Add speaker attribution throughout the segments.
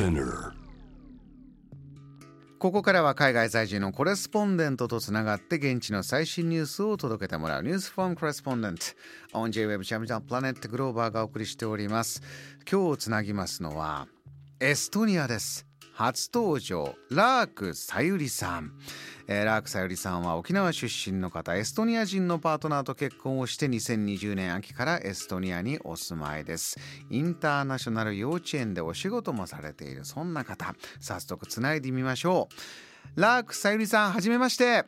Speaker 1: Spinner
Speaker 2: ここからは海外在住のコレスポンデントとつながって現地の最新ニュースを届けてもらうニュースフォームコレスポンデント。on J-Web チャンジャンプラネットグローバーがお送りしております。今日つなぎますのはエストニアです。初登場ラークさゆりさん、えーラークさゆりさんは沖縄出身の方エストニア人のパートナーと結婚をして2020年秋からエストニアにお住まいですインターナショナル幼稚園でお仕事もされているそんな方早速つないでみましょうラークさゆりさんはじめまして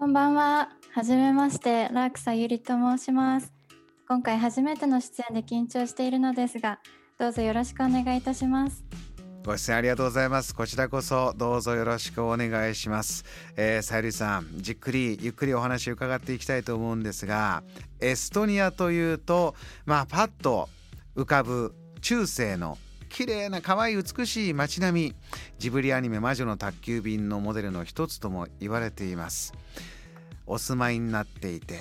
Speaker 3: こんばんは。はじめまして、ラークサゆりと申します。今回初めての出演で緊張しているのですが、どうぞよろしくお願いいたします。
Speaker 2: ご出演ありがとうございます。こちらこそどうぞよろしくお願いします、えー、さゆりさんじっくりゆっくりお話を伺っていきたいと思うんですがエストニアというとまあパッと浮かぶ中世の綺麗な可愛い美しい街並み。ジブリアニメ「魔女の宅急便」のモデルの一つとも言われています。お住まいになっていて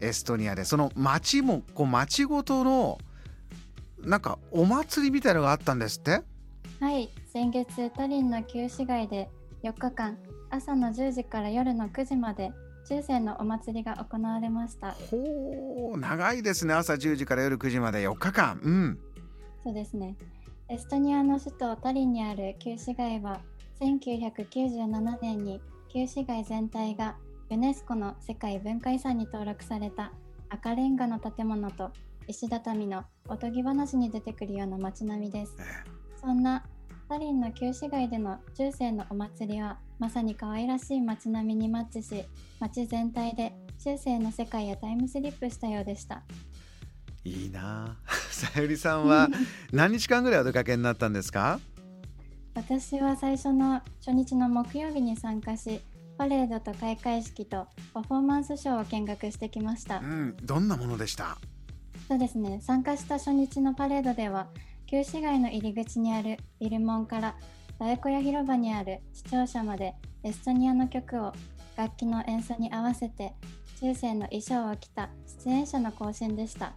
Speaker 2: エストニアで。その街もこう街ごとのなんかお祭りみたいのがあったんですって。
Speaker 3: はい、先月タリンの旧市街で4日間、朝の10時から夜の9時まで中世のお祭りが行われました。
Speaker 2: ほう長いですね朝10時から夜9時まで4日間うん
Speaker 3: そうですね。エストニアの首都タリンにある旧市街は1997年に旧市街全体がユネスコの世界文化遺産に登録された赤レンガの建物と石畳のおとぎ話に出てくるような街並みです。そんなタリンの旧市街での中世のお祭りはまさに可愛らしい街並みにマッチし街全体で中世の世界へタイムスリップしたようでした。
Speaker 2: いいな。あ さゆりさんは 何日間ぐらいお出かけになったんですか？
Speaker 3: 私は最初の初日の木曜日に参加しパレードと開会式とパフォーマンスショーを見学してきました。
Speaker 2: うんどんなものでした？
Speaker 3: そうですね。参加した初日のパレードでは旧市街の入り口にあるビル門から大小屋広場にある視聴者までエストニアの曲を楽器の演奏に合わせて中世の衣装を着た出演者の行進でした。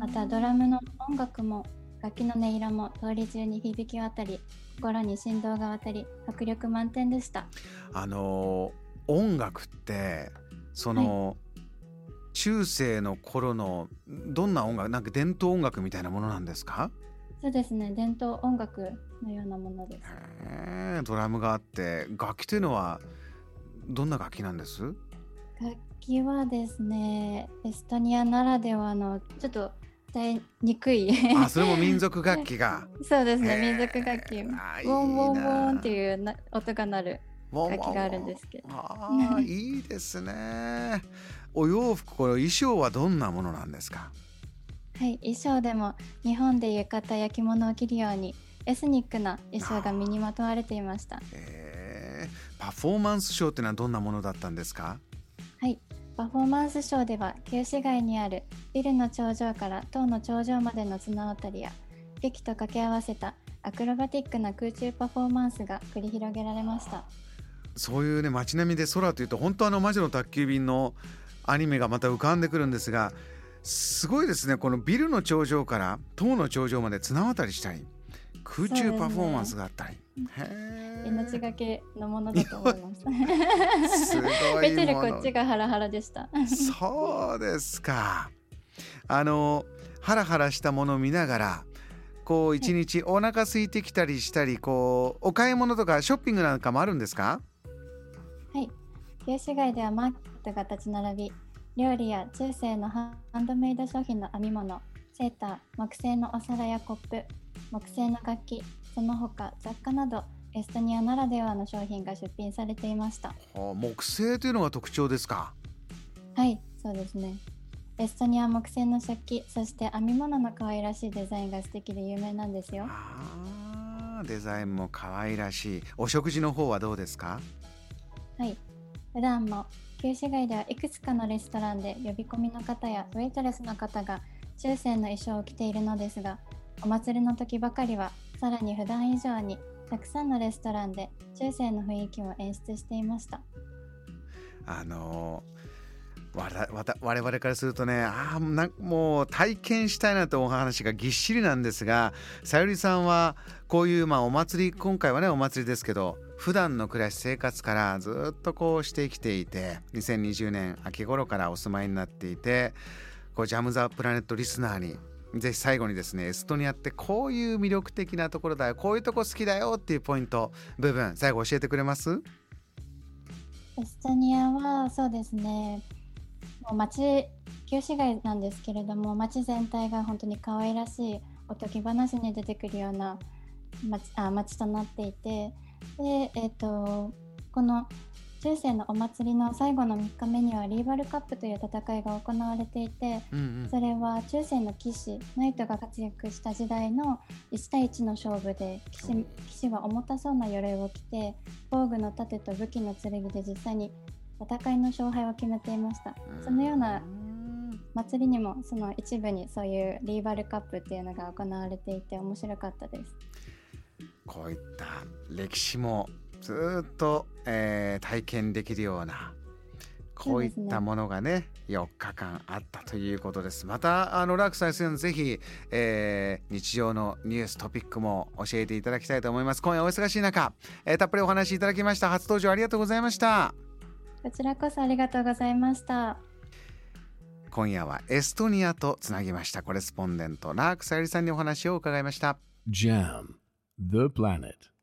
Speaker 3: またドラムの音楽も楽器の音色も通り中に響き渡り心に振動が渡り迫力満点でした。
Speaker 2: あのー音楽ってその、中世の頃のどんな音楽なんか伝統音楽みたいなものなんですか？
Speaker 3: そうですね。伝統音楽のようなものです。
Speaker 2: へえドラムがあって楽器というのはどんな楽器なんです？
Speaker 3: 楽器はですねエストニアならではのちょっと伝えにくい。
Speaker 2: あそれも民族楽器が。
Speaker 3: そうですね民族楽器。ウォンウォンウ
Speaker 2: な
Speaker 3: ォンっていうな音が鳴る
Speaker 2: 楽
Speaker 3: 楽器があるんですけど。
Speaker 2: ああいいですね。お洋服これ衣装はどんなものなんですか？
Speaker 3: はい衣装でも日本で浴衣や着物を着るようにエスニックな衣装が身にまとわれていました。
Speaker 2: えー、パフォーマンスショーってのはどんなものだったんですか？
Speaker 3: はい、パフォーマンスショーでは旧市街にあるビルの頂上から塔の頂上までの綱渡りや劇と掛け合わせたアクロバティックな空中パフォーマンスが繰り広げられました。
Speaker 2: そういうね街並みで空というと本当あの魔女の宅急便のアニメがまた浮かんでくるんですがすごいですね。このビルの頂上から塔の頂上まで綱渡りしたり空中パフォーマンスがあったり、へー。
Speaker 3: 命がけのものだと思います
Speaker 2: すごい
Speaker 3: 見てる
Speaker 2: もの
Speaker 3: こっちがハラハラでした。
Speaker 2: そうですか。あのハラハラしたものを見ながらこう一日お腹空いてきたりしたりこうお買い物とかショッピングなんかもあるんですか？
Speaker 3: はい。旧市街ではマーケットが立ち並び料理や中世のハンドメイド商品の編み物セーター木製のお皿やコップ木製の楽器その他雑貨などエストニアならではの商品が出品されていました。
Speaker 2: はあ木製というのが特徴ですか？
Speaker 3: はいそうですね。エストニアは木製の食器そして編み物の可愛らしいデザインが素敵で有名なんですよ。
Speaker 2: あーデザインも可愛らしい。お食事の方はどうですか？
Speaker 3: はい普段も旧市街ではいくつかのレストランで呼び込みの方やウェイトレスの方が中世の衣装を着ているのですがお祭りの時ばかりはさらに普段以上にたくさんのレストランで中世の雰囲気を演出していました。
Speaker 2: あのわらわた我々からするとねあなもう体験したいなとお話がぎっしりなんですがさゆりさんはこういうまあお祭り今回はねお祭りですけど普段の暮らし生活からずっとこうしてきていて2020年秋頃からお住まいになっていてこうジャム・ザ・プラネットリスナーにぜひ最後にですねエストニアってこういう魅力的なところだよこういうとこ好きだよっていうポイント部分最後教えてくれます？
Speaker 3: エストニアはそうですね。街旧市街なんですけれども街全体が本当に可愛らしいおとぎ話に出てくるような街あ街となっていてで、えーと、この中世のお祭りの最後の3日目にはリーバルカップという戦いが行われていて、うんうん、それは中世の騎士ナイトが活躍した時代の1対1の勝負で騎士騎士は重たそうな鎧を着て防具の盾と武器の剣で実際に戦いの勝敗を決めていました。そのような祭りにもその一部にそういうリーバルカップっていうのが行われていて面白かったです。
Speaker 2: こういった歴史もずっと、えー、体験できるようなこういったものがねね4日間あったということです。またあのラークさんぜひ、えー、日常のニューストピックも教えていただきたいと思います。今夜お忙しい中、えー、たっぷりお話しいただきました。初登場ありがとうございました
Speaker 3: こちらこそありがとうございました。
Speaker 2: 今夜はエストニアとつなぎましたコレスポンデントラークさゆりさんにお話を伺いました。JAM The Planet